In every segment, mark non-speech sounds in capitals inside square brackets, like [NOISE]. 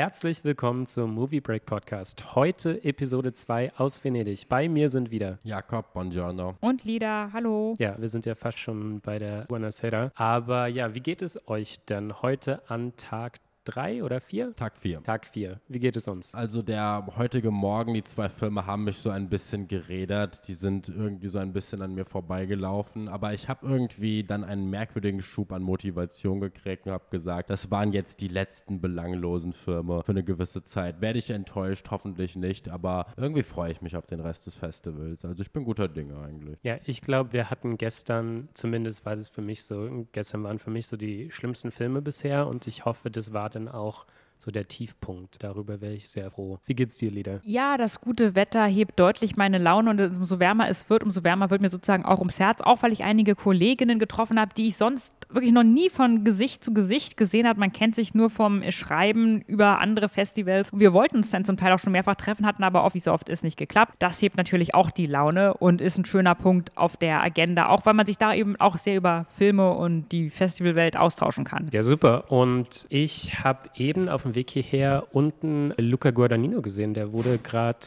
Herzlich willkommen zum Movie Break Podcast. Heute Episode 2 aus Venedig. Bei mir sind wieder. Jakob, buongiorno. Und Lida, hallo. Ja, wir sind ja fast schon bei der Buonasera. Aber ja, wie geht es euch denn heute an Tag drei oder vier? Tag 4. Tag vier. Wie geht es uns? Also der heutige Morgen, die zwei Filme haben mich so ein bisschen gerädert. Die sind irgendwie so ein bisschen an mir vorbeigelaufen. Aber ich habe irgendwie dann einen merkwürdigen Schub an Motivation gekriegt und habe gesagt, das waren jetzt die letzten belanglosen Filme für eine gewisse Zeit. Werde ich enttäuscht? Hoffentlich nicht. Aber irgendwie freue ich mich auf den Rest des Festivals. Also ich bin guter Dinge eigentlich. Ja, ich glaube, wir hatten gestern, zumindest war das für mich so, gestern waren für mich so die schlimmsten Filme bisher und ich hoffe, das war dann auch so der Tiefpunkt. Darüber wäre ich sehr froh. Wie geht's dir, Lieder? Ja, das gute Wetter hebt deutlich meine Laune und umso wärmer es wird, umso wärmer wird mir sozusagen auch ums Herz, auch weil ich einige Kolleginnen getroffen habe, die ich sonst wirklich noch nie von Gesicht zu Gesicht gesehen habe. Man kennt sich nur vom Schreiben über andere Festivals. Wir wollten uns dann zum Teil auch schon mehrfach treffen, hatten aber auch, wie so oft ist, nicht geklappt. Das hebt natürlich auch die Laune und ist ein schöner Punkt auf der Agenda, auch weil man sich da eben auch sehr über Filme und die Festivalwelt austauschen kann. Ja, super. Und ich habe eben auf dem Weg hierher unten Luca Guadagnino gesehen. Der wurde gerade,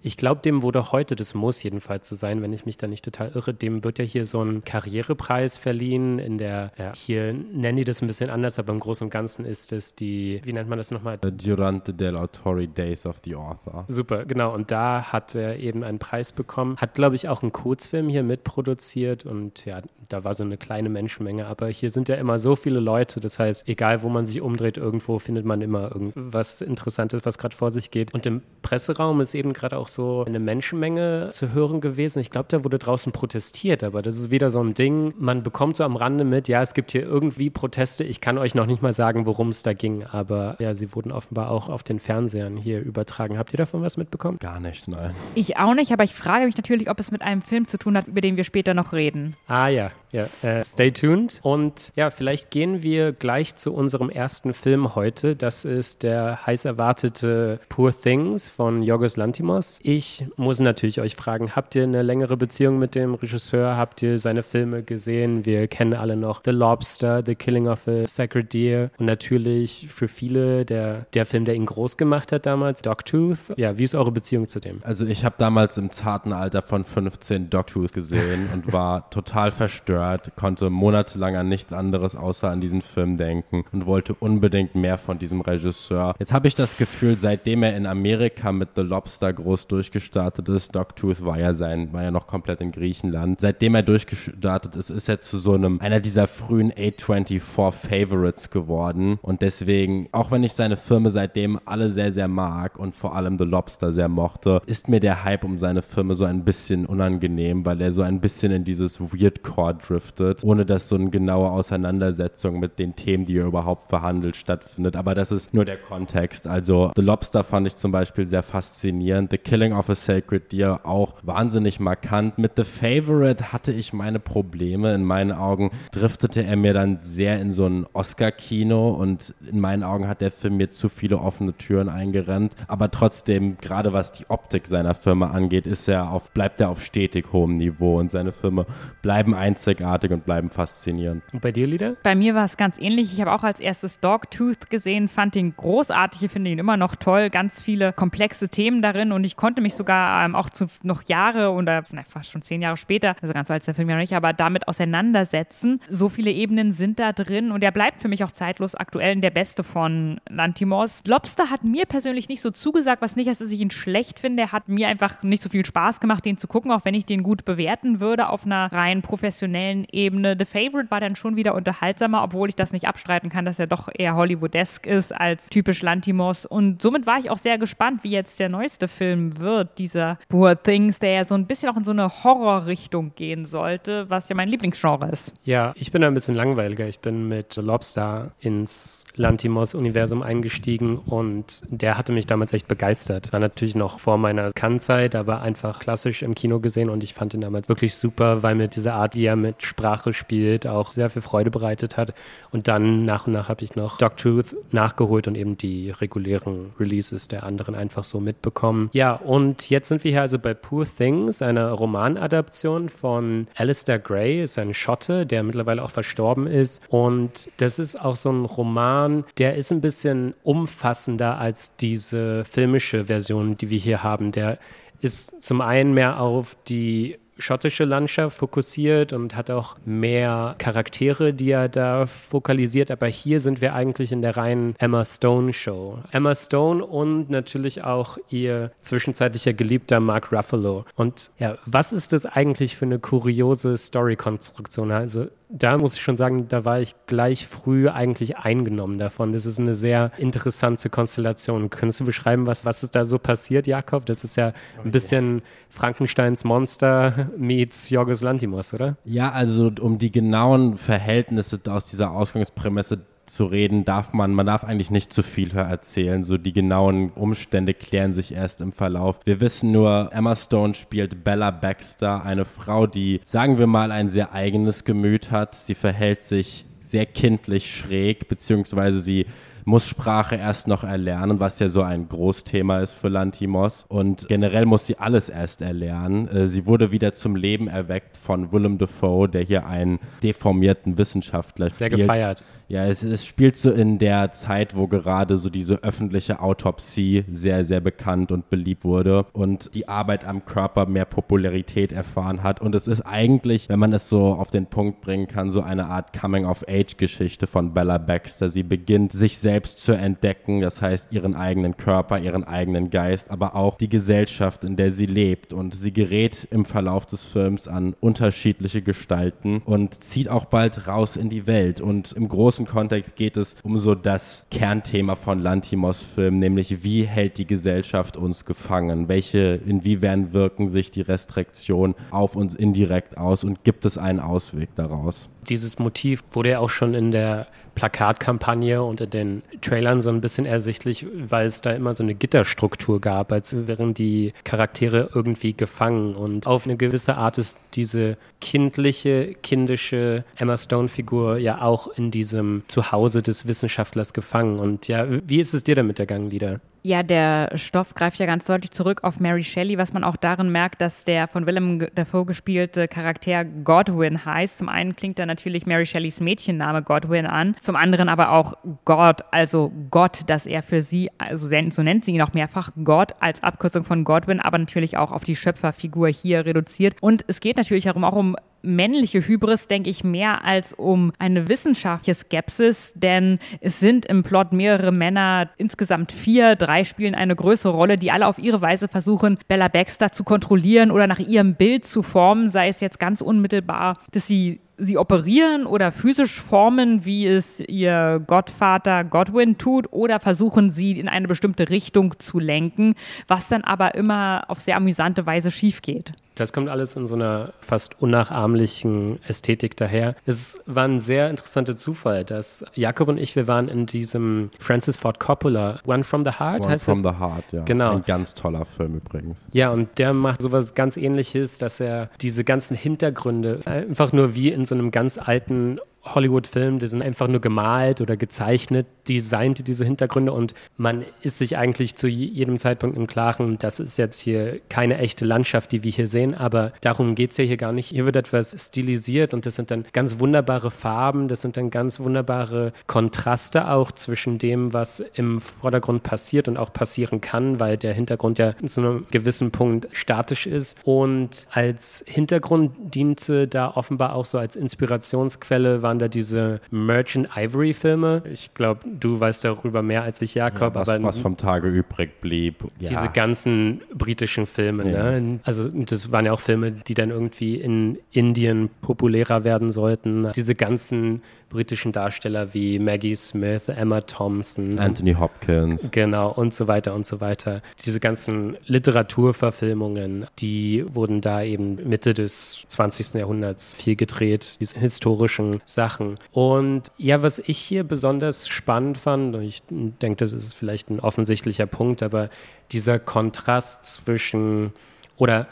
ich glaube, dem wurde heute, das muss jedenfalls so sein, wenn ich mich da nicht total irre, dem wird ja hier so ein Karrierepreis verliehen. In der, ja, hier nennen die das ein bisschen anders, aber im Großen und Ganzen ist es die, wie nennt man das nochmal? The Durante dell'Autori Days of the Author. Super, genau. Und da hat er eben einen Preis bekommen. Hat, glaube ich, auch einen Kurzfilm hier mitproduziert und ja, da war so eine kleine Menschenmenge. Aber hier sind ja immer so viele Leute. Das heißt, egal wo man sich umdreht, irgendwo findet man immer irgendwas Interessantes, was gerade vor sich geht. Und im Presseraum ist eben gerade auch so eine Menschenmenge zu hören gewesen. Ich glaube, da wurde draußen protestiert, aber das ist wieder so ein Ding. Man bekommt so am Rande mit, ja, es gibt hier irgendwie Proteste. Ich kann euch noch nicht mal sagen, worum es da ging, aber ja, sie wurden offenbar auch auf den Fernsehern hier übertragen. Habt ihr davon was mitbekommen? Gar nicht, nein. Ich auch nicht, aber ich frage mich natürlich, ob es mit einem Film zu tun hat, über den wir später noch reden. Ah ja, ja. Äh, stay tuned. Und ja, vielleicht gehen wir gleich zu unserem ersten Film heute. Das ist der heiß erwartete Poor Things von Yorgos Lantimos. Ich muss natürlich euch fragen, habt ihr eine längere Beziehung mit dem Regisseur? Habt ihr seine Filme gesehen? Wir kennen alle noch The Lobster, The Killing of a Sacred Deer und natürlich für viele der, der Film, der ihn groß gemacht hat damals, Dogtooth. Ja, wie ist eure Beziehung zu dem? Also ich habe damals im zarten Alter von 15 Dogtooth gesehen und war total verstört, konnte monatelang an nichts anderes außer an diesen Film denken und wollte unbedingt mehr von diesem Regisseur. Jetzt habe ich das Gefühl, seitdem er in Amerika mit The Lobster groß durchgestartet ist, Dogtooth war ja sein, war ja noch komplett in Griechenland. Seitdem er durchgestartet ist, ist er zu so einem einer dieser frühen A24 Favorites geworden und deswegen, auch wenn ich seine Filme seitdem alle sehr sehr mag und vor allem The Lobster sehr mochte, ist mir der Hype um seine Filme so ein bisschen unangenehm, weil er so ein bisschen in dieses Weirdcore driftet, ohne dass so eine genaue Auseinandersetzung mit den Themen, die er überhaupt verhandelt, stattfindet. Aber das ist nur der Kontext. Also The Lobster fand ich zum Beispiel sehr faszinierend. The Killing of a Sacred Deer auch wahnsinnig markant. Mit The Favorite hatte ich meine Probleme. In meinen Augen driftete er mir dann sehr in so ein Oscar-Kino und in meinen Augen hat der Film mir zu viele offene Türen eingerennt. Aber trotzdem, gerade was die Optik seiner Filme angeht, ist er auf, bleibt er auf stetig hohem Niveau und seine Filme bleiben einzigartig und bleiben faszinierend. Und bei dir, Lieder? Bei mir war es ganz ähnlich. Ich habe auch als erstes Dogtooth gesehen, fand ihn großartig, ich finde ihn immer noch toll, ganz viele komplexe Themen darin und ich konnte mich sogar ähm, auch zu noch Jahre oder na, fast schon zehn Jahre später, also ganz alt ist der Film ja noch nicht, aber damit auseinandersetzen. So viele Ebenen sind da drin und er bleibt für mich auch zeitlos aktuell der beste von Lantimos. Lobster hat mir persönlich nicht so zugesagt, was nicht heißt, dass ich ihn schlecht finde. Er hat mir einfach nicht so viel Spaß gemacht, den zu gucken, auch wenn ich den gut bewerten würde auf einer rein professionellen Ebene. The Favorite war dann schon wieder unterhaltsamer, obwohl ich das nicht abstreiten kann, dass er doch eher Hollywoodesk ist als typisch Lantimos. Und somit war ich auch sehr gespannt, wie jetzt der neueste Film wird, dieser Poor Things, der ja so ein bisschen auch in so eine Horrorrichtung gehen sollte, was ja mein Lieblingsgenre ist. Ja, ich bin ein bisschen langweiliger. Ich bin mit The Lobster ins Lantimos-Universum eingestiegen und der hatte mich damals echt begeistert. War natürlich noch vor meiner Kannzeit, aber einfach klassisch im Kino gesehen und ich fand ihn damals wirklich super, weil mir diese Art, wie er mit Sprache spielt, auch sehr viel Freude bereitet hat. Und dann nach und nach habe ich noch Dogtooth nachgeholt und eben die regulären Releases der anderen einfach so mitbekommen. Ja, und jetzt sind wir hier also bei Poor Things, einer Romanadaption von Alistair Gray, ist ein Schotte, der mittlerweile auch verstorben ist. Und das ist auch so ein Roman, der ist ein bisschen umfassender als diese filmische Version, die wir hier haben. Der ist zum einen mehr auf die schottische Landschaft fokussiert und hat auch mehr Charaktere, die er da fokalisiert. Aber hier sind wir eigentlich in der reinen Emma Stone Show. Emma Stone und natürlich auch ihr zwischenzeitlicher Geliebter Mark Ruffalo. Und ja, was ist das eigentlich für eine kuriose Story-Konstruktion? Also da muss ich schon sagen, da war ich gleich früh eigentlich eingenommen davon. Das ist eine sehr interessante Konstellation. Könntest du beschreiben, was, was ist da so passiert, Jakob? Das ist ja ein bisschen Frankensteins Monster [LAUGHS] meets Jorgos Lantimos, oder? Ja, also um die genauen Verhältnisse aus dieser Ausgangsprämisse zu reden, darf man, man darf eigentlich nicht zu viel erzählen. So die genauen Umstände klären sich erst im Verlauf. Wir wissen nur, Emma Stone spielt Bella Baxter, eine Frau, die, sagen wir mal, ein sehr eigenes Gemüt hat. Sie verhält sich sehr kindlich schräg, beziehungsweise sie muss Sprache erst noch erlernen, was ja so ein Großthema ist für Lantimos. Und generell muss sie alles erst erlernen. Äh, sie wurde wieder zum Leben erweckt von Willem Dafoe, der hier einen deformierten Wissenschaftler spielt. Sehr gefeiert. Ja, es, es spielt so in der Zeit, wo gerade so diese öffentliche Autopsie sehr, sehr bekannt und beliebt wurde und die Arbeit am Körper mehr Popularität erfahren hat. Und es ist eigentlich, wenn man es so auf den Punkt bringen kann, so eine Art Coming-of-Age-Geschichte von Bella Baxter. Sie beginnt, sich selbst zu entdecken, das heißt ihren eigenen Körper, ihren eigenen Geist, aber auch die Gesellschaft, in der sie lebt. Und sie gerät im Verlauf des Films an unterschiedliche Gestalten und zieht auch bald raus in die Welt. Und im Großen großen Kontext geht es um so das Kernthema von Lantimos Film, nämlich wie hält die Gesellschaft uns gefangen? Welche, inwiefern wirken sich die Restriktionen auf uns indirekt aus und gibt es einen Ausweg daraus? Dieses Motiv wurde ja auch schon in der Plakatkampagne und in den Trailern so ein bisschen ersichtlich, weil es da immer so eine Gitterstruktur gab, als wären die Charaktere irgendwie gefangen. Und auf eine gewisse Art ist diese kindliche, kindische Emma Stone-Figur ja auch in diesem Zuhause des Wissenschaftlers gefangen. Und ja, wie ist es dir damit ergangen wieder? Ja, der Stoff greift ja ganz deutlich zurück auf Mary Shelley, was man auch darin merkt, dass der von Willem Dafoe gespielte Charakter Godwin heißt. Zum einen klingt da natürlich Mary Shelleys Mädchenname Godwin an, zum anderen aber auch Gott, also Gott, dass er für sie, also so nennt sie ihn auch mehrfach, Gott als Abkürzung von Godwin, aber natürlich auch auf die Schöpferfigur hier reduziert. Und es geht natürlich darum, auch um männliche Hybris, denke ich, mehr als um eine wissenschaftliche Skepsis, denn es sind im Plot mehrere Männer, insgesamt vier, drei spielen eine größere Rolle, die alle auf ihre Weise versuchen, Bella Baxter zu kontrollieren oder nach ihrem Bild zu formen, sei es jetzt ganz unmittelbar, dass sie sie operieren oder physisch formen, wie es ihr Gottvater Godwin tut, oder versuchen sie in eine bestimmte Richtung zu lenken, was dann aber immer auf sehr amüsante Weise schief geht. Das kommt alles in so einer fast unnachahmlichen Ästhetik daher. Es war ein sehr interessanter Zufall, dass Jakob und ich, wir waren in diesem Francis Ford Coppola, One from the Heart One heißt from das? the Heart, ja. Genau. Ein ganz toller Film übrigens. Ja, und der macht sowas ganz ähnliches, dass er diese ganzen Hintergründe einfach nur wie in so einem ganz alten Hollywood-Film, die sind einfach nur gemalt oder gezeichnet, designt diese Hintergründe und man ist sich eigentlich zu jedem Zeitpunkt im Klaren, das ist jetzt hier keine echte Landschaft, die wir hier sehen, aber darum geht es ja hier gar nicht. Hier wird etwas stilisiert und das sind dann ganz wunderbare Farben, das sind dann ganz wunderbare Kontraste auch zwischen dem, was im Vordergrund passiert und auch passieren kann, weil der Hintergrund ja zu einem gewissen Punkt statisch ist und als Hintergrund diente da offenbar auch so als Inspirationsquelle waren da diese Merchant Ivory Filme. Ich glaube, du weißt darüber mehr als ich, Jakob. Ja, was, aber was vom Tage übrig blieb. Ja. Diese ganzen britischen Filme. Ja. Ne? Also das waren ja auch Filme, die dann irgendwie in Indien populärer werden sollten. Diese ganzen britischen Darsteller wie Maggie Smith, Emma Thompson. Anthony Hopkins. Genau, und so weiter und so weiter. Diese ganzen Literaturverfilmungen, die wurden da eben Mitte des 20. Jahrhunderts viel gedreht, diese historischen Sachen. Und ja, was ich hier besonders spannend fand, und ich denke, das ist vielleicht ein offensichtlicher Punkt, aber dieser Kontrast zwischen oder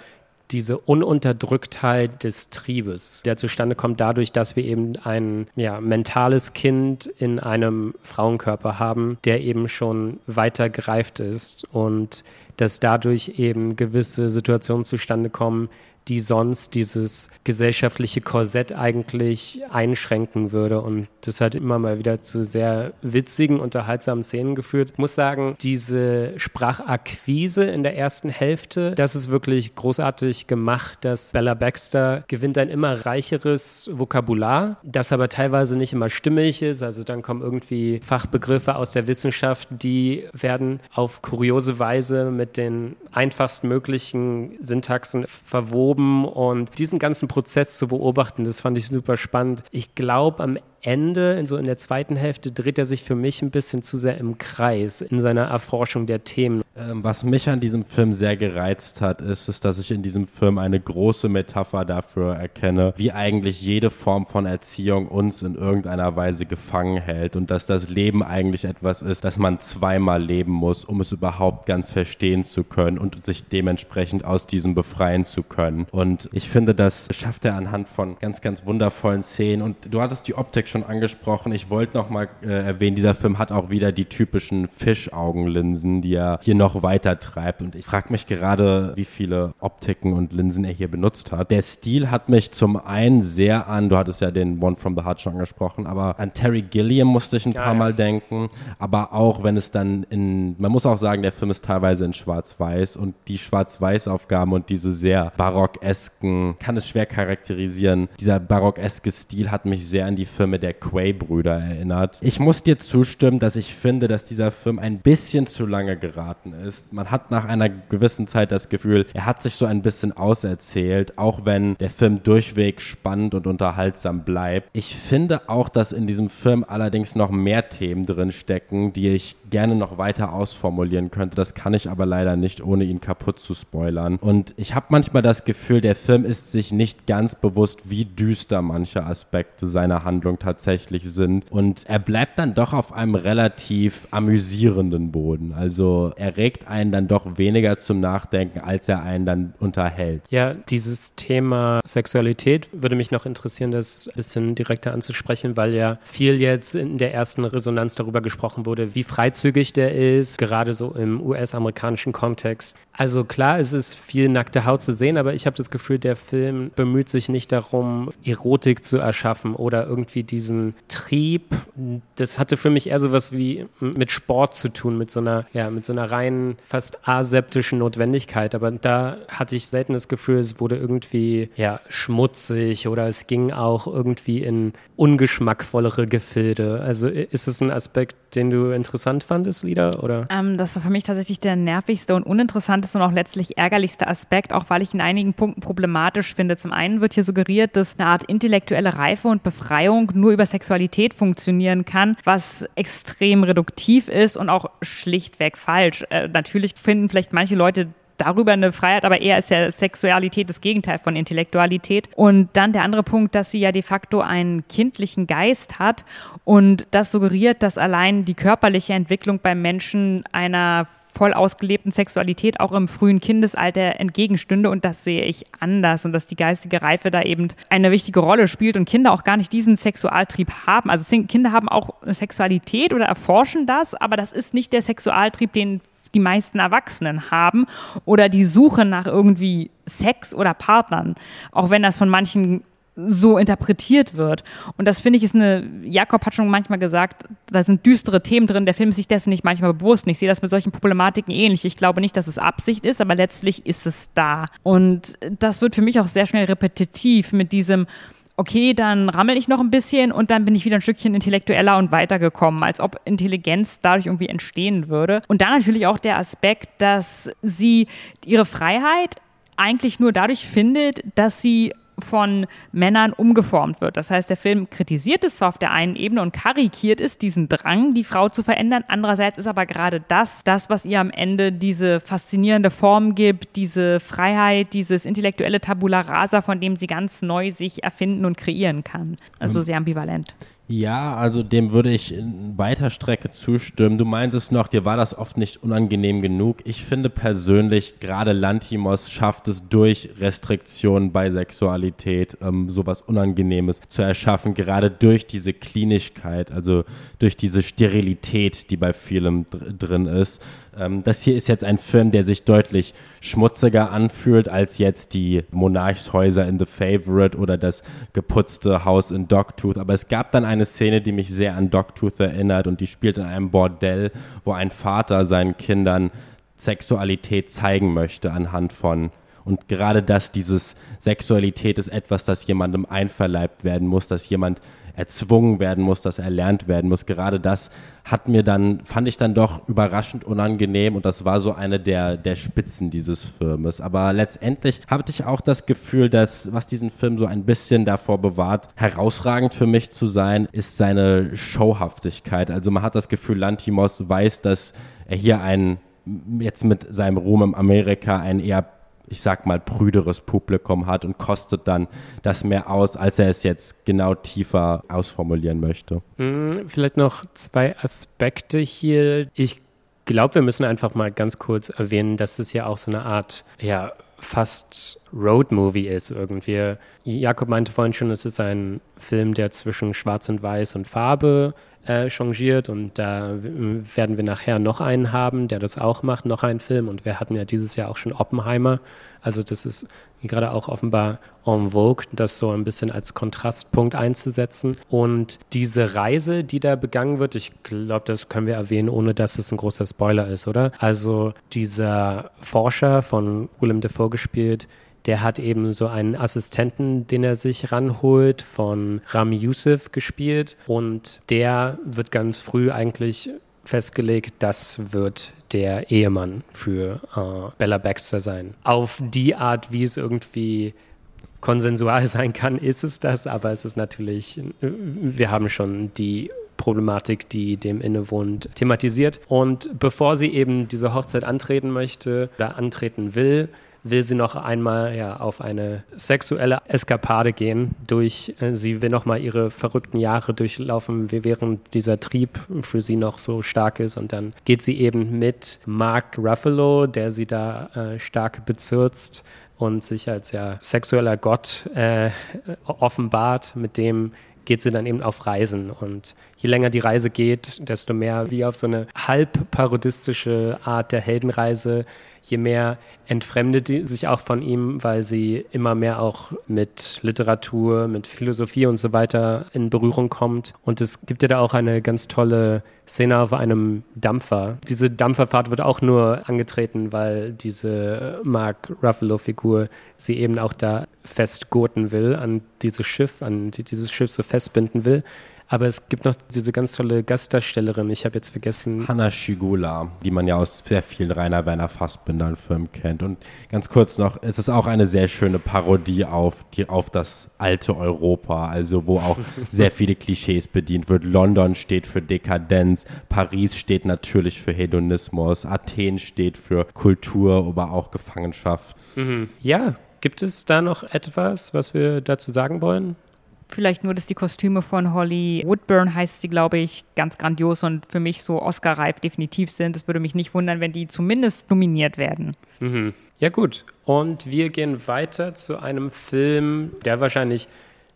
diese Ununterdrücktheit des Triebes, der zustande kommt dadurch, dass wir eben ein ja, mentales Kind in einem Frauenkörper haben, der eben schon weiter gereift ist und dass dadurch eben gewisse Situationen zustande kommen, die sonst dieses gesellschaftliche Korsett eigentlich einschränken würde. Und das hat immer mal wieder zu sehr witzigen, unterhaltsamen Szenen geführt. Ich muss sagen, diese Sprachakquise in der ersten Hälfte, das ist wirklich großartig gemacht, dass Bella Baxter gewinnt ein immer reicheres Vokabular, das aber teilweise nicht immer stimmig ist. Also dann kommen irgendwie Fachbegriffe aus der Wissenschaft, die werden auf kuriose Weise mit den einfachstmöglichen Syntaxen verwoben und diesen ganzen Prozess zu beobachten, das fand ich super spannend. Ich glaube, am Ende, in so in der zweiten Hälfte, dreht er sich für mich ein bisschen zu sehr im Kreis in seiner Erforschung der Themen. Ähm, was mich an diesem Film sehr gereizt hat, ist, ist, dass ich in diesem Film eine große Metapher dafür erkenne, wie eigentlich jede Form von Erziehung uns in irgendeiner Weise gefangen hält und dass das Leben eigentlich etwas ist, das man zweimal leben muss, um es überhaupt ganz verstehen zu können und sich dementsprechend aus diesem befreien zu können. Und ich finde, das schafft er anhand von ganz, ganz wundervollen Szenen. Und du hattest die Optik schon angesprochen. Ich wollte noch mal äh, erwähnen, dieser Film hat auch wieder die typischen Fischaugenlinsen, die er hier noch weiter treibt. Und ich frage mich gerade, wie viele Optiken und Linsen er hier benutzt hat. Der Stil hat mich zum einen sehr an, du hattest ja den One from the Heart schon angesprochen, aber an Terry Gilliam musste ich ein ja, paar Mal denken. Aber auch wenn es dann in, man muss auch sagen, der Film ist teilweise in Schwarz-Weiß und die Schwarz-Weiß-Aufgaben und diese sehr barockesken, kann es schwer charakterisieren. Dieser barockeske Stil hat mich sehr an die Filme der Quay-Brüder erinnert. Ich muss dir zustimmen, dass ich finde, dass dieser Film ein bisschen zu lange geraten ist. Man hat nach einer gewissen Zeit das Gefühl, er hat sich so ein bisschen auserzählt, auch wenn der Film durchweg spannend und unterhaltsam bleibt. Ich finde auch, dass in diesem Film allerdings noch mehr Themen drin stecken, die ich gerne noch weiter ausformulieren könnte. Das kann ich aber leider nicht, ohne ihn kaputt zu spoilern. Und ich habe manchmal das Gefühl, der Film ist sich nicht ganz bewusst, wie düster manche Aspekte seiner Handlung tatsächlich sind. Und er bleibt dann doch auf einem relativ amüsierenden Boden. Also er regt einen dann doch weniger zum Nachdenken, als er einen dann unterhält. Ja, dieses Thema Sexualität würde mich noch interessieren, das ein bisschen direkter anzusprechen, weil ja viel jetzt in der ersten Resonanz darüber gesprochen wurde, wie frei freizügig der ist, gerade so im US-amerikanischen Kontext. Also klar, es ist viel nackte Haut zu sehen, aber ich habe das Gefühl, der Film bemüht sich nicht darum, Erotik zu erschaffen oder irgendwie diesen Trieb. Das hatte für mich eher so was wie mit Sport zu tun, mit so einer, ja, mit so einer rein fast aseptischen Notwendigkeit. Aber da hatte ich selten das Gefühl, es wurde irgendwie, ja, schmutzig oder es ging auch irgendwie in ungeschmackvollere Gefilde. Also ist es ein Aspekt, den du interessant fandest, Lieder? Oder? Ähm, das war für mich tatsächlich der nervigste und uninteressanteste und auch letztlich ärgerlichste Aspekt, auch weil ich in einigen Punkten problematisch finde. Zum einen wird hier suggeriert, dass eine Art intellektuelle Reife und Befreiung nur über Sexualität funktionieren kann, was extrem reduktiv ist und auch schlichtweg falsch. Äh, natürlich finden vielleicht manche Leute darüber eine Freiheit, aber eher ist ja Sexualität das Gegenteil von Intellektualität. Und dann der andere Punkt, dass sie ja de facto einen kindlichen Geist hat und das suggeriert, dass allein die körperliche Entwicklung beim Menschen einer voll ausgelebten Sexualität auch im frühen Kindesalter entgegenstünde und das sehe ich anders und dass die geistige Reife da eben eine wichtige Rolle spielt und Kinder auch gar nicht diesen Sexualtrieb haben. Also Kinder haben auch eine Sexualität oder erforschen das, aber das ist nicht der Sexualtrieb, den die meisten Erwachsenen haben oder die Suche nach irgendwie Sex oder Partnern, auch wenn das von manchen so interpretiert wird. Und das finde ich ist eine, Jakob hat schon manchmal gesagt, da sind düstere Themen drin, der Film ist sich dessen nicht manchmal bewusst. Und ich sehe das mit solchen Problematiken ähnlich. Ich glaube nicht, dass es Absicht ist, aber letztlich ist es da. Und das wird für mich auch sehr schnell repetitiv mit diesem, okay, dann rammel ich noch ein bisschen und dann bin ich wieder ein Stückchen intellektueller und weitergekommen, als ob Intelligenz dadurch irgendwie entstehen würde. Und dann natürlich auch der Aspekt, dass sie ihre Freiheit eigentlich nur dadurch findet, dass sie von Männern umgeformt wird. Das heißt, der Film kritisiert es zwar auf der einen Ebene und karikiert es, diesen Drang, die Frau zu verändern. Andererseits ist aber gerade das, das, was ihr am Ende diese faszinierende Form gibt, diese Freiheit, dieses intellektuelle Tabula rasa, von dem sie ganz neu sich erfinden und kreieren kann. Also sehr ambivalent. Ja, also dem würde ich in weiter Strecke zustimmen. Du meintest noch, dir war das oft nicht unangenehm genug. Ich finde persönlich, gerade Lantimos schafft es durch Restriktionen bei Sexualität, ähm, sowas Unangenehmes zu erschaffen, gerade durch diese Klinischkeit, also durch diese Sterilität, die bei vielem dr drin ist. Ähm, das hier ist jetzt ein Film, der sich deutlich schmutziger anfühlt als jetzt die Monarchshäuser in The Favorite oder das geputzte Haus in Dogtooth. Aber es gab dann eine Szene, die mich sehr an Dogtooth erinnert und die spielt in einem Bordell, wo ein Vater seinen Kindern Sexualität zeigen möchte anhand von und gerade das, dieses Sexualität ist etwas, das jemandem einverleibt werden muss, dass jemand erzwungen werden muss, das erlernt werden muss. Gerade das hat mir dann, fand ich dann doch überraschend unangenehm und das war so eine der, der Spitzen dieses Filmes. Aber letztendlich hatte ich auch das Gefühl, dass, was diesen Film so ein bisschen davor bewahrt, herausragend für mich zu sein, ist seine Showhaftigkeit. Also man hat das Gefühl, Lantimos weiß, dass er hier einen jetzt mit seinem Ruhm im Amerika einen eher ich sag mal, prüderes Publikum hat und kostet dann das mehr aus, als er es jetzt genau tiefer ausformulieren möchte. Hm, vielleicht noch zwei Aspekte hier. Ich glaube, wir müssen einfach mal ganz kurz erwähnen, dass es ja auch so eine Art, ja, fast Road-Movie ist irgendwie. Jakob meinte vorhin schon, es ist ein Film, der zwischen Schwarz und Weiß und Farbe äh, changiert und da werden wir nachher noch einen haben, der das auch macht, noch einen Film. Und wir hatten ja dieses Jahr auch schon Oppenheimer, also das ist gerade auch offenbar en vogue, das so ein bisschen als Kontrastpunkt einzusetzen. Und diese Reise, die da begangen wird, ich glaube, das können wir erwähnen, ohne dass es ein großer Spoiler ist, oder? Also dieser Forscher von Willem Dafoe gespielt, der hat eben so einen Assistenten, den er sich ranholt, von Rami Youssef gespielt. Und der wird ganz früh eigentlich festgelegt, das wird der Ehemann für äh, Bella Baxter sein. Auf die Art, wie es irgendwie konsensual [LAUGHS] sein kann, ist es das, aber es ist natürlich, wir haben schon die Problematik, die dem innewohnt, thematisiert. Und bevor sie eben diese Hochzeit antreten möchte oder antreten will, will sie noch einmal ja, auf eine sexuelle Eskapade gehen. Durch, äh, sie will noch mal ihre verrückten Jahre durchlaufen, während dieser Trieb für sie noch so stark ist. Und dann geht sie eben mit Mark Ruffalo, der sie da äh, stark bezirzt und sich als ja sexueller Gott äh, offenbart, mit dem geht sie dann eben auf Reisen. Und je länger die Reise geht, desto mehr wie auf so eine halb parodistische Art der Heldenreise je mehr entfremdet sie sich auch von ihm, weil sie immer mehr auch mit Literatur, mit Philosophie und so weiter in Berührung kommt. Und es gibt ja da auch eine ganz tolle Szene auf einem Dampfer. Diese Dampferfahrt wird auch nur angetreten, weil diese Mark Ruffalo-Figur sie eben auch da festgurten will, an dieses Schiff, an dieses Schiff so festbinden will. Aber es gibt noch diese ganz tolle Gastdarstellerin, ich habe jetzt vergessen. Hanna Schigula, die man ja aus sehr vielen Rainer Werner Fassbinder-Filmen kennt. Und ganz kurz noch, es ist auch eine sehr schöne Parodie auf, die, auf das alte Europa, also wo auch [LAUGHS] sehr viele Klischees bedient wird. London steht für Dekadenz, Paris steht natürlich für Hedonismus, Athen steht für Kultur, aber auch Gefangenschaft. Mhm. Ja, Gibt es da noch etwas, was wir dazu sagen wollen? Vielleicht nur, dass die Kostüme von Holly Woodburn, heißt sie, glaube ich, ganz grandios und für mich so Oscar-reif definitiv sind. Es würde mich nicht wundern, wenn die zumindest nominiert werden. Mhm. Ja gut, und wir gehen weiter zu einem Film, der wahrscheinlich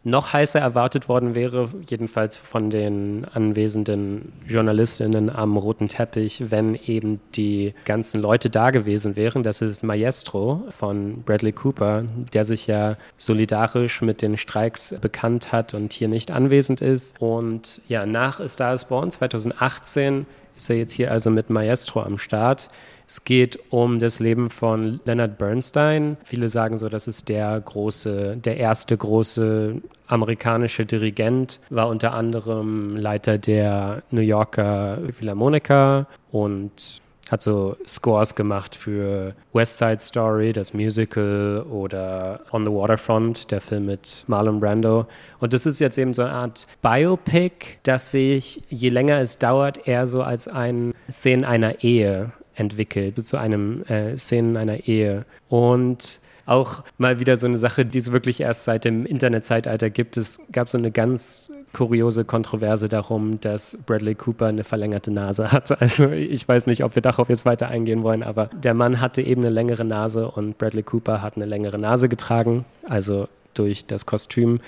noch heißer erwartet worden wäre, jedenfalls von den anwesenden Journalistinnen am roten Teppich, wenn eben die ganzen Leute da gewesen wären. Das ist Maestro von Bradley Cooper, der sich ja solidarisch mit den Streiks bekannt hat und hier nicht anwesend ist. Und ja, nach A Star is Born 2018 ist er jetzt hier also mit Maestro am Start. Es geht um das Leben von Leonard Bernstein. Viele sagen so, das ist der große, der erste große amerikanische Dirigent, war unter anderem Leiter der New Yorker Philharmoniker und hat so Scores gemacht für West Side Story, das Musical oder On the Waterfront, der Film mit Marlon Brando. Und das ist jetzt eben so eine Art Biopic, das sich, je länger es dauert, eher so als ein Szenen einer Ehe entwickelt, zu einem äh, Szenen einer Ehe. Und auch mal wieder so eine Sache, die es wirklich erst seit dem Internetzeitalter gibt. Es gab so eine ganz kuriose Kontroverse darum, dass Bradley Cooper eine verlängerte Nase hat. [LAUGHS] Also ich weiß nicht, ob wir darauf jetzt weiter eingehen wollen, aber der Mann hatte eben eine längere Nase und Bradley Cooper hat eine längere Nase getragen, also durch das Kostüm.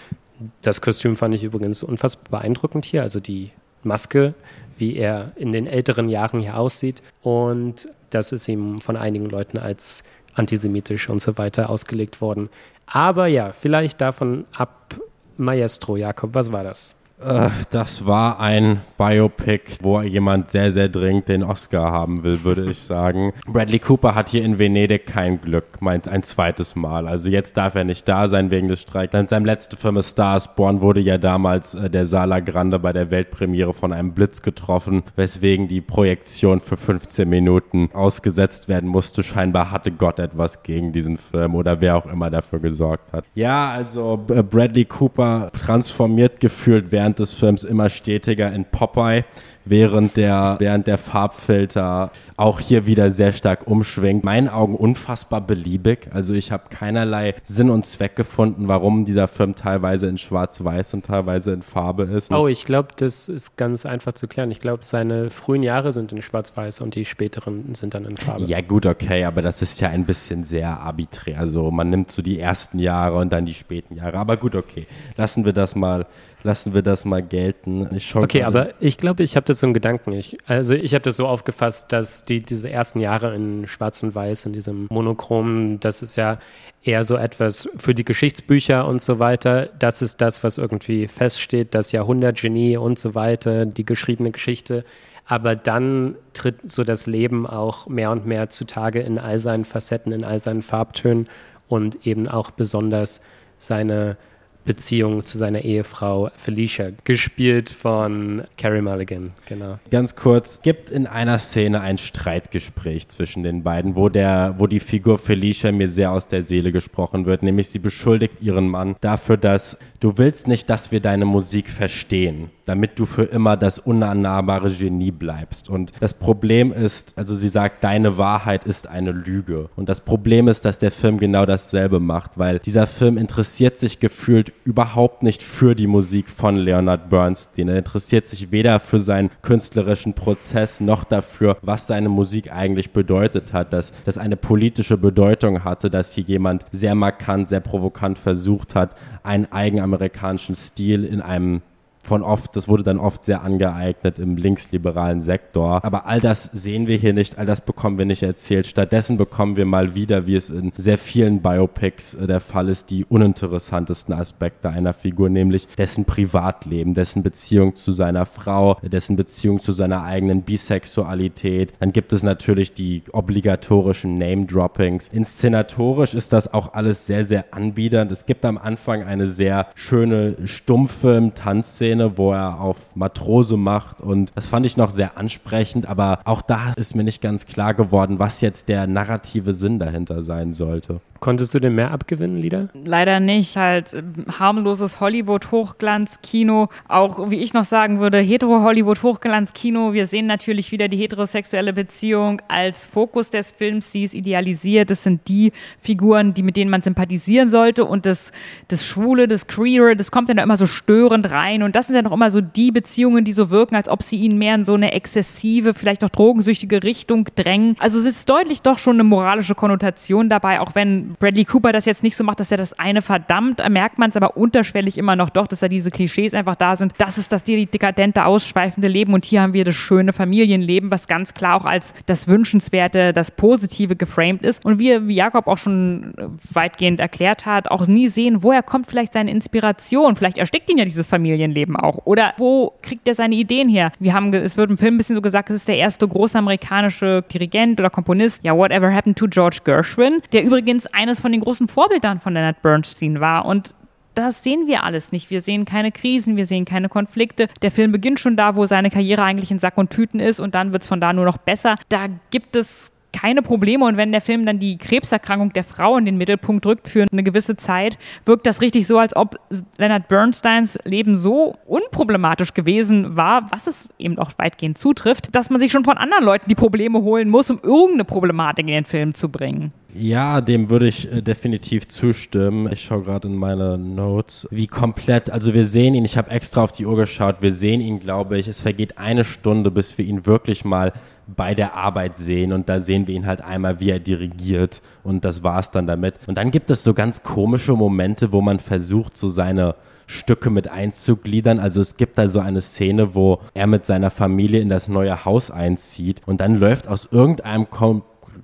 Das Kostüm fand ich übrigens unfassbar beeindruckend hier, also die Maske, wie er in den älteren Jahren hier aussieht. Und das ist ihm von einigen Leuten als antisemitisch und so weiter ausgelegt worden. Aber ja, vielleicht davon ab, Maestro, Jakob, was war das? Äh, das war ein Biopic, wo jemand sehr, sehr dringend den Oscar haben will, würde ich sagen. Bradley Cooper hat hier in Venedig kein Glück, meint ein zweites Mal. Also jetzt darf er nicht da sein wegen des Streiks. Dann sein letzter Film Stars Born wurde ja damals äh, der Sala Grande bei der Weltpremiere von einem Blitz getroffen, weswegen die Projektion für 15 Minuten ausgesetzt werden musste. Scheinbar hatte Gott etwas gegen diesen Film oder wer auch immer dafür gesorgt hat. Ja, also Bradley Cooper transformiert gefühlt während während des Films immer stetiger in Popeye während der, während der Farbfilter auch hier wieder sehr stark umschwingt. Meinen Augen unfassbar beliebig. Also ich habe keinerlei Sinn und Zweck gefunden, warum dieser Film teilweise in Schwarz-Weiß und teilweise in Farbe ist. Oh, ich glaube, das ist ganz einfach zu klären. Ich glaube, seine frühen Jahre sind in Schwarz-Weiß und die späteren sind dann in Farbe. Ja gut, okay, aber das ist ja ein bisschen sehr arbiträr. Also man nimmt so die ersten Jahre und dann die späten Jahre. Aber gut, okay. Lassen wir das mal lassen wir das mal gelten. okay, aber ich glaube, ich habe dazu einen Gedanken. Ich, also ich habe das so aufgefasst, dass die, diese ersten Jahre in Schwarz und Weiß, in diesem Monochrom, das ist ja eher so etwas für die Geschichtsbücher und so weiter. Das ist das, was irgendwie feststeht, das Jahrhundertgenie und so weiter, die geschriebene Geschichte. Aber dann tritt so das Leben auch mehr und mehr zutage in all seinen Facetten, in all seinen Farbtönen und eben auch besonders seine Beziehung zu seiner Ehefrau Felicia, gespielt von Carrie Mulligan, genau. Ganz kurz, gibt in einer Szene ein Streitgespräch zwischen den beiden, wo der, wo die Figur Felicia mir sehr aus der Seele gesprochen wird, nämlich sie beschuldigt ihren Mann dafür, dass du willst nicht, dass wir deine Musik verstehen damit du für immer das unannahbare Genie bleibst. Und das Problem ist, also sie sagt, deine Wahrheit ist eine Lüge. Und das Problem ist, dass der Film genau dasselbe macht, weil dieser Film interessiert sich gefühlt überhaupt nicht für die Musik von Leonard Bernstein. Er interessiert sich weder für seinen künstlerischen Prozess noch dafür, was seine Musik eigentlich bedeutet hat, dass das eine politische Bedeutung hatte, dass hier jemand sehr markant, sehr provokant versucht hat, einen eigenamerikanischen Stil in einem von oft, das wurde dann oft sehr angeeignet im linksliberalen Sektor. Aber all das sehen wir hier nicht, all das bekommen wir nicht erzählt. Stattdessen bekommen wir mal wieder, wie es in sehr vielen Biopics äh, der Fall ist, die uninteressantesten Aspekte einer Figur, nämlich dessen Privatleben, dessen Beziehung zu seiner Frau, dessen Beziehung zu seiner eigenen Bisexualität. Dann gibt es natürlich die obligatorischen Name-Droppings. Inszenatorisch ist das auch alles sehr, sehr anbiedernd. Es gibt am Anfang eine sehr schöne Stummfilm-Tanzszene, Szene, wo er auf Matrose macht und das fand ich noch sehr ansprechend, aber auch da ist mir nicht ganz klar geworden, was jetzt der narrative Sinn dahinter sein sollte. Konntest du denn mehr abgewinnen, Lieder? Leider nicht. Halt äh, harmloses Hollywood-Hochglanz-Kino. Auch, wie ich noch sagen würde, hetero-Hollywood-Hochglanz-Kino. Wir sehen natürlich wieder die heterosexuelle Beziehung als Fokus des Films. Sie ist idealisiert. Das sind die Figuren, die, mit denen man sympathisieren sollte. Und das, das Schwule, das Queere, das kommt dann da immer so störend rein. Und das sind dann auch immer so die Beziehungen, die so wirken, als ob sie ihn mehr in so eine exzessive, vielleicht auch drogensüchtige Richtung drängen. Also es ist deutlich doch schon eine moralische Konnotation dabei, auch wenn Bradley Cooper das jetzt nicht so macht, dass er das eine verdammt, merkt man es aber unterschwellig immer noch doch, dass da diese Klischees einfach da sind. Das ist das dekadente, ausschweifende Leben und hier haben wir das schöne Familienleben, was ganz klar auch als das Wünschenswerte, das Positive geframed ist. Und wir, wie Jakob auch schon weitgehend erklärt hat, auch nie sehen, woher kommt vielleicht seine Inspiration. Vielleicht erstickt ihn ja dieses Familienleben auch. Oder wo kriegt er seine Ideen her? Wir haben, es wird im Film ein bisschen so gesagt, es ist der erste große amerikanische Dirigent oder Komponist. Ja, whatever happened to George Gershwin, der übrigens ein eines von den großen Vorbildern von Leonard Bernstein war. Und das sehen wir alles nicht. Wir sehen keine Krisen, wir sehen keine Konflikte. Der Film beginnt schon da, wo seine Karriere eigentlich in Sack und Tüten ist und dann wird es von da nur noch besser. Da gibt es keine Probleme und wenn der Film dann die Krebserkrankung der Frau in den Mittelpunkt drückt für eine gewisse Zeit, wirkt das richtig so, als ob Leonard Bernsteins Leben so unproblematisch gewesen war, was es eben auch weitgehend zutrifft, dass man sich schon von anderen Leuten die Probleme holen muss, um irgendeine Problematik in den Film zu bringen. Ja, dem würde ich äh, definitiv zustimmen. Ich schaue gerade in meine Notes, wie komplett, also wir sehen ihn, ich habe extra auf die Uhr geschaut, wir sehen ihn, glaube ich, es vergeht eine Stunde, bis wir ihn wirklich mal bei der Arbeit sehen und da sehen wir ihn halt einmal, wie er dirigiert und das war's dann damit. Und dann gibt es so ganz komische Momente, wo man versucht, so seine Stücke mit einzugliedern. Also es gibt da so eine Szene, wo er mit seiner Familie in das neue Haus einzieht und dann läuft aus irgendeinem kom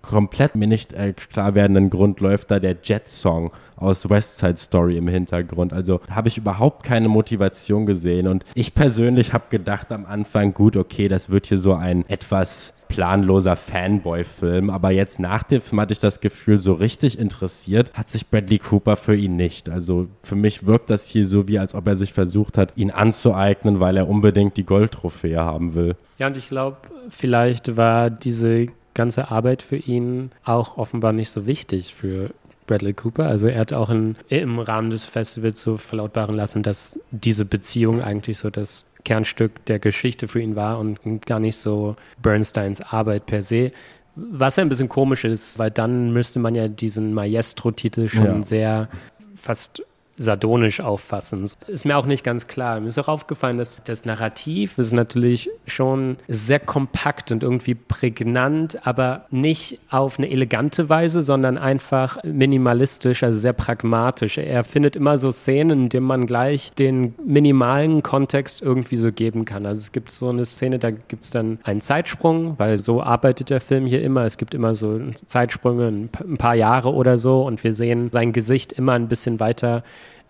komplett mir nicht äh, klar werdenden Grund läuft da der Jet-Song aus West Side Story im Hintergrund. Also habe ich überhaupt keine Motivation gesehen und ich persönlich habe gedacht am Anfang, gut, okay, das wird hier so ein etwas planloser Fanboy-Film, aber jetzt nach dem Film hatte ich das Gefühl, so richtig interessiert hat sich Bradley Cooper für ihn nicht. Also für mich wirkt das hier so, wie als ob er sich versucht hat, ihn anzueignen, weil er unbedingt die Goldtrophäe haben will. Ja, und ich glaube, vielleicht war diese ganze Arbeit für ihn auch offenbar nicht so wichtig für Bradley Cooper. Also er hat auch in, im Rahmen des Festivals so verlautbaren lassen, dass diese Beziehung eigentlich so das Kernstück der Geschichte für ihn war und gar nicht so Bernsteins Arbeit per se. Was ja ein bisschen komisch ist, weil dann müsste man ja diesen Maestro-Titel schon ja. sehr fast sardonisch auffassen. Ist mir auch nicht ganz klar. Mir ist auch aufgefallen, dass das Narrativ ist natürlich schon sehr kompakt und irgendwie prägnant, aber nicht auf eine elegante Weise, sondern einfach minimalistisch, also sehr pragmatisch. Er findet immer so Szenen, in denen man gleich den minimalen Kontext irgendwie so geben kann. Also es gibt so eine Szene, da gibt es dann einen Zeitsprung, weil so arbeitet der Film hier immer. Es gibt immer so Zeitsprünge, ein paar Jahre oder so und wir sehen sein Gesicht immer ein bisschen weiter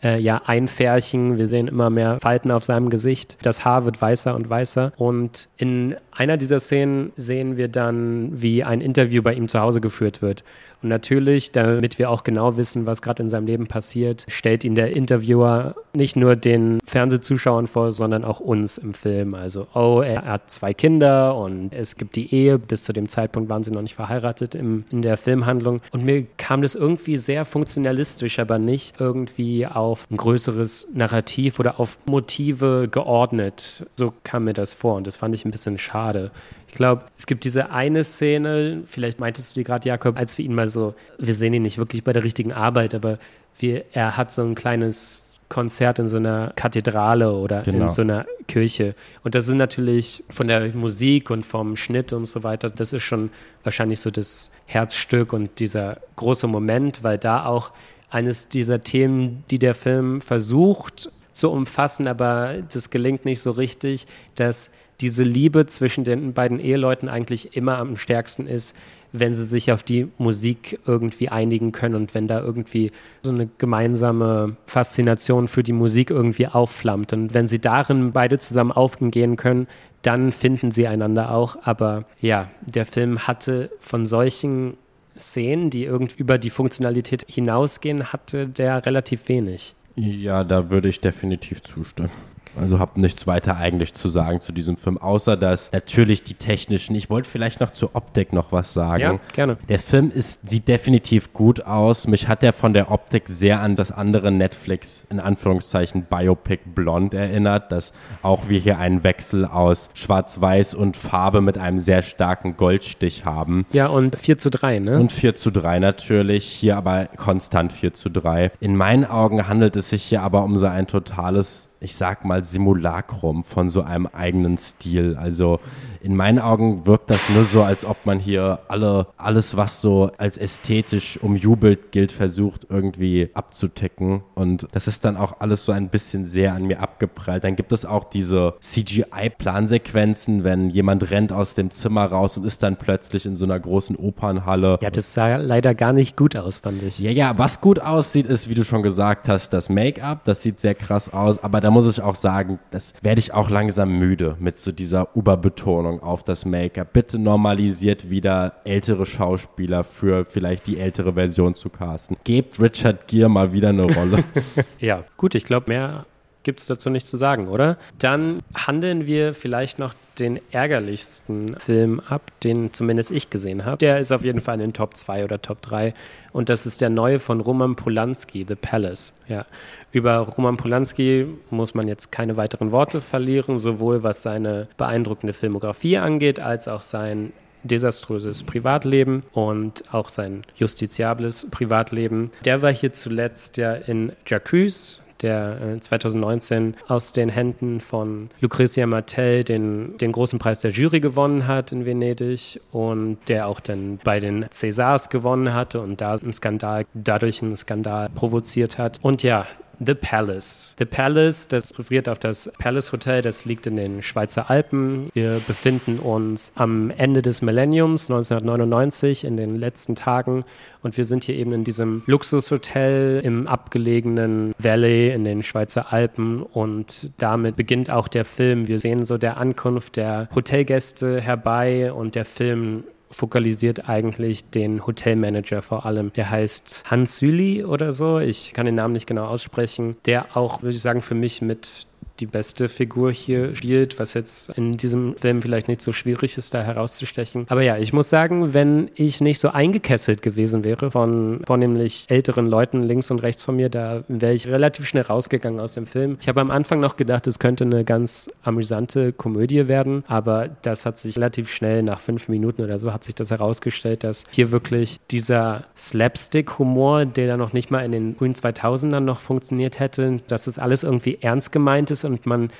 äh, ja einfärchen. Wir sehen immer mehr Falten auf seinem Gesicht. Das Haar wird weißer und weißer. Und in einer dieser Szenen sehen wir dann, wie ein Interview bei ihm zu Hause geführt wird. Und natürlich, damit wir auch genau wissen, was gerade in seinem Leben passiert, stellt ihn der Interviewer nicht nur den Fernsehzuschauern vor, sondern auch uns im Film. Also, oh, er hat zwei Kinder und es gibt die Ehe. Bis zu dem Zeitpunkt waren sie noch nicht verheiratet im, in der Filmhandlung. Und mir kam das irgendwie sehr funktionalistisch, aber nicht irgendwie auf ein größeres Narrativ oder auf Motive geordnet. So kam mir das vor und das fand ich ein bisschen schade. Ich glaube, es gibt diese eine Szene, vielleicht meintest du die gerade, Jakob, als wir ihn mal so, wir sehen ihn nicht wirklich bei der richtigen Arbeit, aber wir, er hat so ein kleines Konzert in so einer Kathedrale oder genau. in so einer Kirche. Und das ist natürlich von der Musik und vom Schnitt und so weiter, das ist schon wahrscheinlich so das Herzstück und dieser große Moment, weil da auch eines dieser Themen, die der Film versucht zu umfassen, aber das gelingt nicht so richtig, dass diese Liebe zwischen den beiden Eheleuten eigentlich immer am stärksten ist, wenn sie sich auf die Musik irgendwie einigen können und wenn da irgendwie so eine gemeinsame Faszination für die Musik irgendwie aufflammt. Und wenn sie darin beide zusammen aufgehen können, dann finden sie einander auch. Aber ja, der Film hatte von solchen Szenen, die irgendwie über die Funktionalität hinausgehen, hatte der relativ wenig. Ja, da würde ich definitiv zustimmen. Also habe nichts weiter eigentlich zu sagen zu diesem Film, außer dass natürlich die technischen, ich wollte vielleicht noch zur Optik noch was sagen. Ja, gerne. Der Film ist, sieht definitiv gut aus. Mich hat er von der Optik sehr an das andere Netflix, in Anführungszeichen, Biopic Blond erinnert, dass auch wir hier einen Wechsel aus Schwarz-Weiß und Farbe mit einem sehr starken Goldstich haben. Ja, und 4 zu 3, ne? Und 4 zu 3 natürlich, hier aber konstant 4 zu 3. In meinen Augen handelt es sich hier aber um so ein totales ich sag mal, Simulacrum von so einem eigenen Stil. Also in meinen Augen wirkt das nur so, als ob man hier alle, alles, was so als ästhetisch umjubelt gilt, versucht irgendwie abzuticken. Und das ist dann auch alles so ein bisschen sehr an mir abgeprallt. Dann gibt es auch diese CGI-Plansequenzen, wenn jemand rennt aus dem Zimmer raus und ist dann plötzlich in so einer großen Opernhalle. Ja, das sah leider gar nicht gut aus, fand ich. Ja, ja, was gut aussieht, ist, wie du schon gesagt hast, das Make-up. Das sieht sehr krass aus. Aber da muss ich auch sagen, das werde ich auch langsam müde mit so dieser Überbetonung Anforderung auf das Make-up. Bitte normalisiert wieder ältere Schauspieler für vielleicht die ältere Version zu casten. Gebt Richard Gere mal wieder eine Rolle. [LAUGHS] ja, gut, ich glaube, mehr gibt es dazu nicht zu sagen, oder? Dann handeln wir vielleicht noch den ärgerlichsten Film ab, den zumindest ich gesehen habe. Der ist auf jeden Fall in den Top 2 oder Top 3 und das ist der neue von Roman Polanski, The Palace. Ja. Über Roman Polanski muss man jetzt keine weiteren Worte verlieren, sowohl was seine beeindruckende Filmografie angeht, als auch sein desaströses Privatleben und auch sein justiziables Privatleben. Der war hier zuletzt ja in Jacques, der 2019 äh, aus den Händen von Lucrezia Martel den, den großen Preis der Jury gewonnen hat in Venedig und der auch dann bei den Césars gewonnen hatte und da einen Skandal, dadurch einen Skandal provoziert hat. Und ja, The Palace. The Palace, das referiert auf das Palace Hotel, das liegt in den Schweizer Alpen. Wir befinden uns am Ende des Millenniums 1999 in den letzten Tagen und wir sind hier eben in diesem Luxushotel im abgelegenen Valley in den Schweizer Alpen und damit beginnt auch der Film. Wir sehen so der Ankunft der Hotelgäste herbei und der Film fokalisiert eigentlich den Hotelmanager vor allem. Der heißt Hans Süli oder so. Ich kann den Namen nicht genau aussprechen. Der auch, würde ich sagen, für mich mit die beste Figur hier spielt, was jetzt in diesem Film vielleicht nicht so schwierig ist, da herauszustechen. Aber ja, ich muss sagen, wenn ich nicht so eingekesselt gewesen wäre von vornehmlich älteren Leuten links und rechts von mir, da wäre ich relativ schnell rausgegangen aus dem Film. Ich habe am Anfang noch gedacht, es könnte eine ganz amüsante Komödie werden, aber das hat sich relativ schnell nach fünf Minuten oder so hat sich das herausgestellt, dass hier wirklich dieser Slapstick-Humor, der da noch nicht mal in den frühen 2000ern noch funktioniert hätte, dass es alles irgendwie ernst gemeint ist und man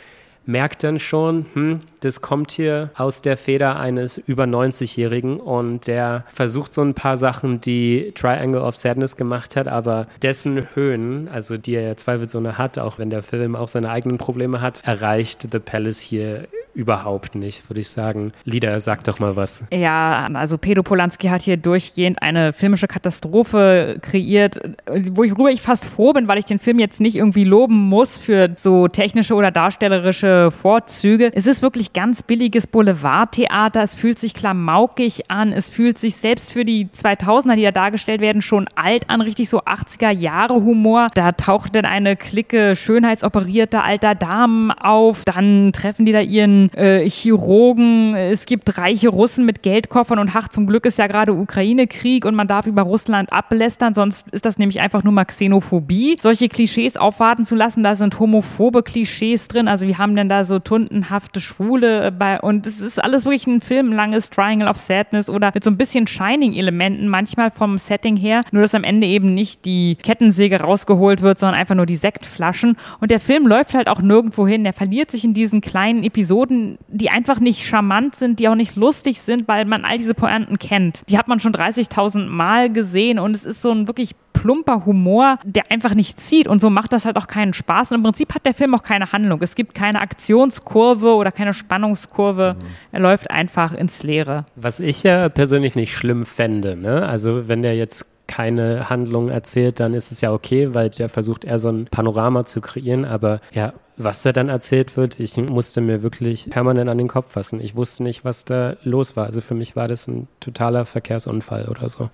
merkt dann schon, hm, das kommt hier aus der Feder eines über 90-Jährigen und der versucht so ein paar Sachen, die Triangle of Sadness gemacht hat, aber dessen Höhen, also die er ja zweifelsohne hat, auch wenn der Film auch seine eigenen Probleme hat, erreicht The Palace hier überhaupt nicht, würde ich sagen. Lieder, sag doch mal was. Ja, also Pedro Polanski hat hier durchgehend eine filmische Katastrophe kreiert, worüber ich fast froh bin, weil ich den Film jetzt nicht irgendwie loben muss für so technische oder darstellerische Vorzüge. Es ist wirklich ganz billiges Boulevardtheater. Es fühlt sich klamaukig an. Es fühlt sich selbst für die 2000er, die da dargestellt werden, schon alt an. Richtig so 80er Jahre Humor. Da taucht dann eine Clique schönheitsoperierter alter Damen auf. Dann treffen die da ihren äh, Chirurgen, es gibt reiche Russen mit Geldkoffern und ach, zum Glück ist ja gerade Ukraine-Krieg und man darf über Russland ablästern, sonst ist das nämlich einfach nur mal Xenophobie. Solche Klischees aufwarten zu lassen, da sind homophobe Klischees drin, also wir haben dann da so tundenhafte Schwule bei und es ist alles wirklich ein Film, langes Triangle of Sadness oder mit so ein bisschen Shining-Elementen, manchmal vom Setting her, nur dass am Ende eben nicht die Kettensäge rausgeholt wird, sondern einfach nur die Sektflaschen. Und der Film läuft halt auch nirgendwo hin, der verliert sich in diesen kleinen Episoden, Pointen, die einfach nicht charmant sind, die auch nicht lustig sind, weil man all diese Pointen kennt. Die hat man schon 30.000 Mal gesehen und es ist so ein wirklich plumper Humor, der einfach nicht zieht und so macht das halt auch keinen Spaß. Und im Prinzip hat der Film auch keine Handlung. Es gibt keine Aktionskurve oder keine Spannungskurve. Mhm. Er läuft einfach ins Leere. Was ich ja persönlich nicht schlimm fände, ne? Also wenn der jetzt keine Handlung erzählt, dann ist es ja okay, weil der versucht eher so ein Panorama zu kreieren. Aber ja, was da dann erzählt wird, ich musste mir wirklich permanent an den Kopf fassen. Ich wusste nicht, was da los war. Also für mich war das ein totaler Verkehrsunfall oder so.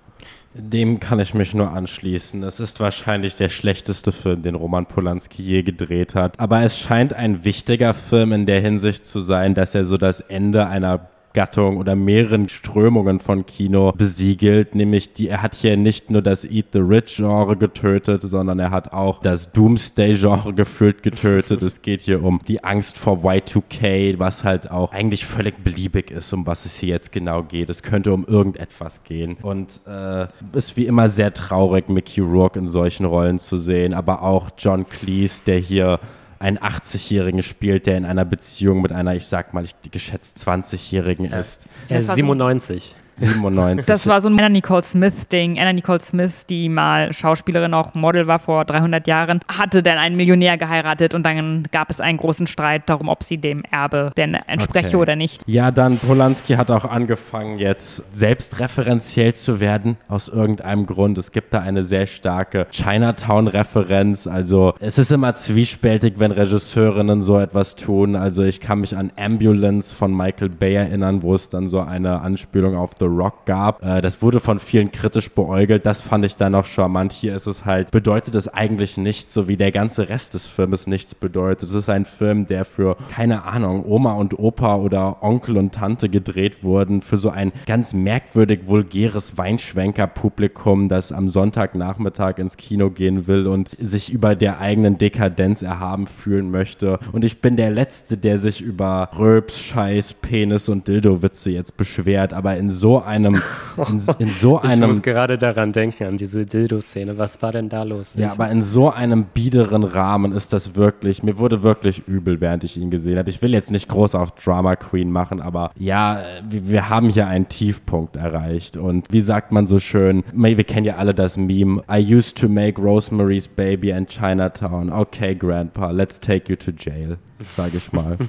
Dem kann ich mich nur anschließen. Es ist wahrscheinlich der schlechteste Film, den Roman Polanski je gedreht hat. Aber es scheint ein wichtiger Film in der Hinsicht zu sein, dass er so das Ende einer Gattung oder mehreren Strömungen von Kino besiegelt. Nämlich die, er hat hier nicht nur das Eat the Rich Genre getötet, sondern er hat auch das Doomsday Genre gefühlt getötet. es geht hier um die Angst vor Y2K, was halt auch eigentlich völlig beliebig ist, um was es hier jetzt genau geht. Es könnte um irgendetwas gehen. Und äh, ist wie immer sehr traurig, Mickey Rourke in solchen Rollen zu sehen, aber auch John Cleese, der hier einen 80-Jährigen spielt, der in einer Beziehung mit einer, ich sag mal, ich, geschätzt 20-Jährigen ist. Er ist 97. 97. Das war so ein Anna Nicole Smith-Ding. Anna Nicole Smith, die mal Schauspielerin, auch Model war vor 300 Jahren, hatte dann einen Millionär geheiratet und dann gab es einen großen Streit darum, ob sie dem Erbe denn entspreche okay. oder nicht. Ja, dann Polanski hat auch angefangen, jetzt selbstreferenziell zu werden, aus irgendeinem Grund. Es gibt da eine sehr starke Chinatown-Referenz. Also es ist immer zwiespältig, wenn Regisseurinnen so etwas tun. Also ich kann mich an Ambulance von Michael Bay erinnern, wo es dann so eine Anspielung auf The The Rock gab. Äh, das wurde von vielen kritisch beäugelt. Das fand ich dann noch charmant. Hier ist es halt, bedeutet es eigentlich nichts, so wie der ganze Rest des Filmes nichts bedeutet. Es ist ein Film, der für, keine Ahnung, Oma und Opa oder Onkel und Tante gedreht wurden, für so ein ganz merkwürdig vulgäres Weinschwenker-Publikum, das am Sonntagnachmittag ins Kino gehen will und sich über der eigenen Dekadenz erhaben fühlen möchte. Und ich bin der Letzte, der sich über Röps, Scheiß, Penis und Dildo-Witze jetzt beschwert, aber in so einem, in, [LAUGHS] in so Ich einem muss gerade daran denken, an diese Dildo-Szene. Was war denn da los? ja, aber in so einem biederen Rahmen ist das wirklich, mir wurde wirklich übel, während ich ihn gesehen habe. Ich will jetzt nicht groß auf Drama Queen machen, aber ja, wir, wir haben hier einen Tiefpunkt erreicht. Und wie sagt man so schön, wir kennen ja alle das Meme, I used to make Rosemary's Baby and Chinatown. Okay, Grandpa, let's take you to jail, sage ich mal. [LAUGHS]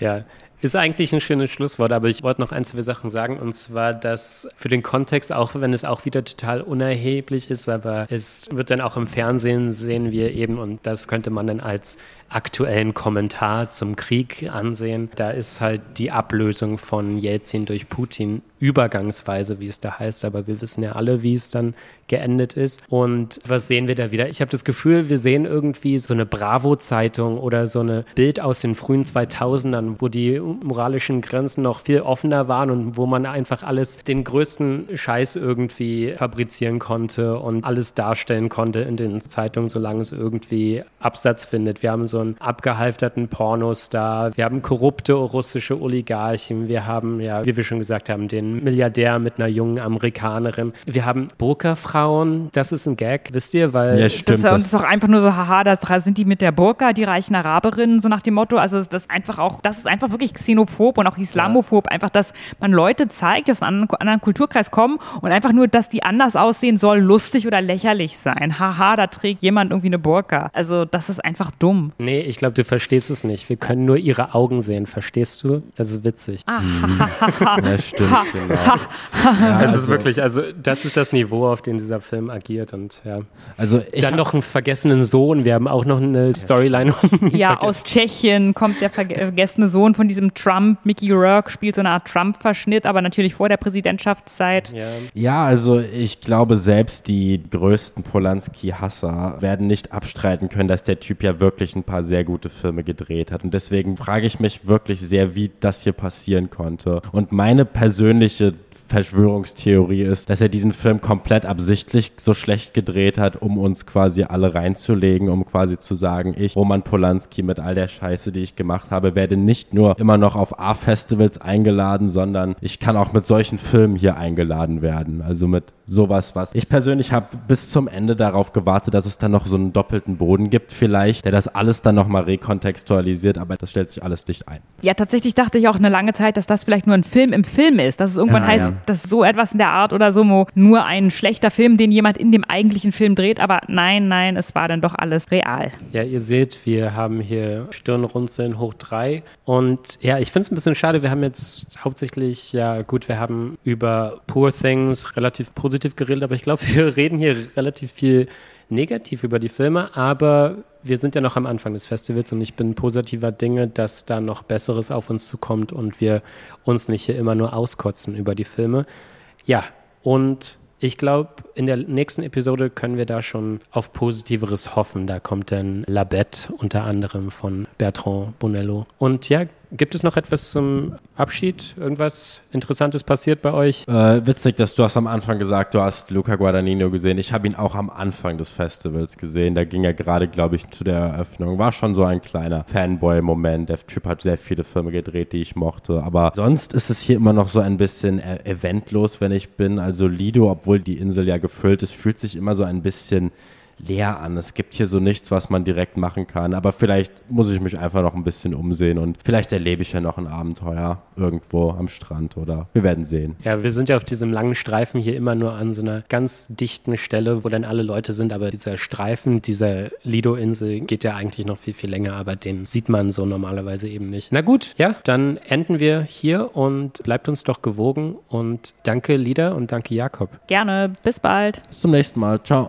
Ja, ist eigentlich ein schönes Schlusswort, aber ich wollte noch ein, zwei Sachen sagen. Und zwar, dass für den Kontext, auch wenn es auch wieder total unerheblich ist, aber es wird dann auch im Fernsehen, sehen wir eben, und das könnte man dann als aktuellen Kommentar zum Krieg ansehen. Da ist halt die Ablösung von Jelzin durch Putin übergangsweise, wie es da heißt, aber wir wissen ja alle, wie es dann geendet ist. Und was sehen wir da wieder? Ich habe das Gefühl, wir sehen irgendwie so eine Bravo-Zeitung oder so eine Bild aus den frühen 2000ern, wo die moralischen Grenzen noch viel offener waren und wo man einfach alles, den größten Scheiß irgendwie fabrizieren konnte und alles darstellen konnte in den Zeitungen, solange es irgendwie Absatz findet. Wir haben so einen abgehalfterten Pornostar, wir haben korrupte russische Oligarchen, wir haben, ja, wie wir schon gesagt haben, den Milliardär mit einer jungen Amerikanerin. Wir haben Burka-Frauen, das ist ein Gag, wisst ihr, weil Ja, Das, stimmt. und das Das, ist auch einfach nur so, haha, das sind die mit der Burka, die reichen Araberinnen, so nach dem Motto. Also das ist einfach auch, das ist einfach wirklich xenophob und auch islamophob, einfach, dass man Leute zeigt, die aus einem anderen, anderen Kulturkreis kommen und einfach nur, dass die anders aussehen, soll lustig oder lächerlich sein. Haha, da trägt jemand irgendwie eine Burka. Also das ist einfach dumm. Nee, ich glaube, du verstehst es nicht. Wir können nur ihre Augen sehen, verstehst du? Das ist witzig. [LAUGHS] ja, stimmt, genau. Ja, es ist wirklich, also das ist das Niveau, auf dem dieser Film agiert und ja. also ich Dann noch einen vergessenen Sohn. Wir haben auch noch eine Storyline. um [LAUGHS] Ja, aus Tschechien kommt der verge- vergessene Sohn von diesem Trump. Mickey Rourke spielt so eine Art Trump-Verschnitt, aber natürlich vor der Präsidentschaftszeit. Ja. Ja, also ich glaube, selbst die größten Polanski-Hasser werden nicht abstreiten können, dass der Typ ja wirklich ein paar sehr gute Filme gedreht hat. Und deswegen frage ich mich wirklich sehr, wie das hier passieren konnte. Und meine persönliche Verschwörungstheorie ist, dass er diesen Film komplett absichtlich so schlecht gedreht hat, um uns quasi alle reinzulegen, um quasi zu sagen, ich, Roman Polanski, mit all der Scheiße, die ich gemacht habe, werde nicht nur immer noch auf A-Festivals eingeladen, sondern ich kann auch mit solchen Filmen hier eingeladen werden. Also mit sowas, was ich persönlich habe bis zum Ende darauf gewartet, dass es dann noch so einen doppelten Boden gibt vielleicht, der das alles dann nochmal rekontextualisiert, aber das stellt sich alles nicht ein. Ja, tatsächlich dachte ich auch eine lange Zeit, dass das vielleicht nur ein Film im Film ist. Dass es irgendwann Ja, heißt, ja. Dass so etwas in der Art oder so nur ein schlechter Film, den jemand in dem eigentlichen Film dreht. Aber nein, nein, es war dann doch alles real. Ja, ihr seht, wir haben hier Stirnrunzeln hoch drei. Und ja, ich finde es ein bisschen schade. Wir haben jetzt hauptsächlich, ja gut, wir haben über Poor Things relativ positiv geredet, aber ich glaube, [LAUGHS] wir reden hier relativ viel negativ über die Filme, aber wir sind ja noch am Anfang des Festivals und ich bin positiver Dinge, dass da noch Besseres auf uns zukommt und wir uns nicht hier immer nur auskotzen über die Filme. Ja, und ich glaube, in der nächsten Episode können wir da schon auf Positiveres hoffen. Da kommt dann Labette unter anderem von Bertrand Bonello. Und ja, gibt es noch etwas zum Abschied? Irgendwas Interessantes passiert bei euch? Äh, witzig, dass du hast am Anfang gesagt, du hast Luca Guadagnino gesehen. Ich habe ihn auch am Anfang des Festivals gesehen. Da ging er gerade, glaube ich, zu der Eröffnung. War schon so ein kleiner Fanboy-Moment. Der Typ hat sehr viele Filme gedreht, die ich mochte. Aber sonst ist es hier immer noch so ein bisschen äh, eventlos, wenn ich bin. Also Lido, obwohl die Insel ja gefüllt ist, fühlt sich immer so ein bisschen leer an. Es gibt hier so nichts, was man direkt machen kann. Aber vielleicht muss ich mich einfach noch ein bisschen umsehen und vielleicht erlebe ich ja noch ein Abenteuer irgendwo am Strand oder wir werden sehen. Ja, wir sind ja auf diesem langen Streifen hier immer nur an so einer ganz dichten Stelle, wo dann alle Leute sind. Aber dieser Streifen, dieser Lido-Insel geht ja eigentlich noch viel, viel länger. Aber den sieht man so normalerweise eben nicht. Na gut, ja, dann enden wir hier und bleibt uns doch gewogen. Und danke, Lieder, und danke, Jakob. Gerne. Bis bald. Bis zum nächsten Mal. Ciao.